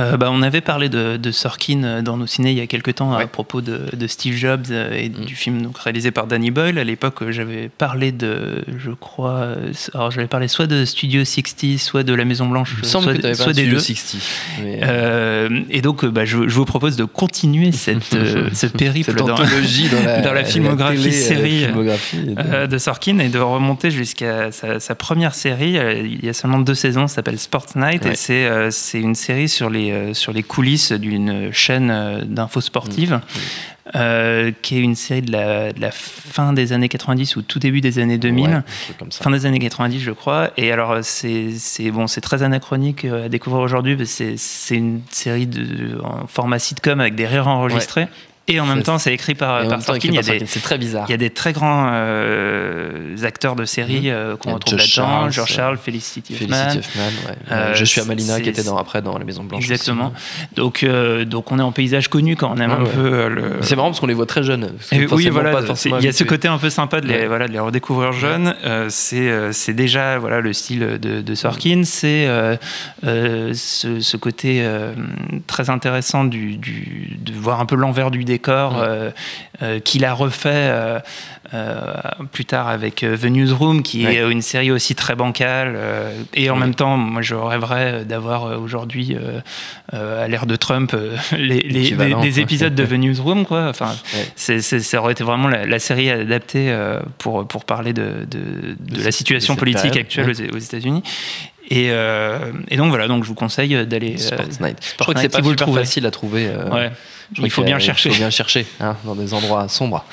Euh, bah, on avait parlé de, de, Sorkin euh, dans nos ciné il y a quelques temps à propos de, de, Steve Jobs euh, et mm. du film donc, réalisé par Danny Boyle. À l'époque, j'avais parlé de, je crois, alors j'avais parlé soit de Studio 60, soit de La Maison Blanche, soit, que soit des deux. 60. Euh, et donc, bah, je, je, vous propose de continuer cette, ce périple dans, dans, la, dans, la, filmographie télé, série filmographie de Sorkin et de remonter jusqu'à sa, sa, première série. Il y a seulement deux saisons, ça s'appelle Sports Night ouais. et c'est une série sur les euh, sur les coulisses d'une chaîne euh, d'infos sportives. Mmh. Euh, qui est une série de la, de la, fin des années 90 ou tout début des années 2000, ouais, fin des années 90 je crois. Et alors c'est bon, très anachronique à découvrir aujourd'hui. C'est une série de, en format sitcom avec des rires enregistrés. Ouais. Et en même temps, c'est écrit par, par Sorkin. C'est très bizarre. Il y a des très grands euh, acteurs de série mmh. euh, qu'on retrouve là-dedans. George Charles, Felicity Huffman. Felicity Huffman ouais. euh, je suis à Malina qui était dans, après dans La Maison Blanche. Exactement. Aussi. Donc, euh, donc on est en paysage connu quand on aime ouais, un peu le. C'est marrant parce qu'on les voit très jeunes. Et oui, voilà. Il y a ce côté un peu sympa de les, voilà, de les redécouvrir jeunes. c'est déjà voilà, le style de, de Sorkin. C'est ce, ce, côté très intéressant du, du, de voir un peu l'envers du décor. Euh, qu'il a refait euh, euh, plus tard avec The Newsroom, qui ouais. est une série aussi très bancale. et en même temps, moi, je rêverais d'avoir aujourd'hui, à l'ère de Trump, les, les, des, des, épisodes de The Newsroom. Quoi. Enfin, ouais. c est, ça aurait été vraiment la, la série adaptée pour, pour parler de, de, de, de la situation politique actuelle aux, aux États-Unis. Et, euh, et, donc voilà, donc je vous conseille d'aller. Sports euh, Night. Je crois que c'est pas super facile à trouver. Euh, ouais. Il faut bien chercher. Il faut bien chercher hein, dans des endroits sombres.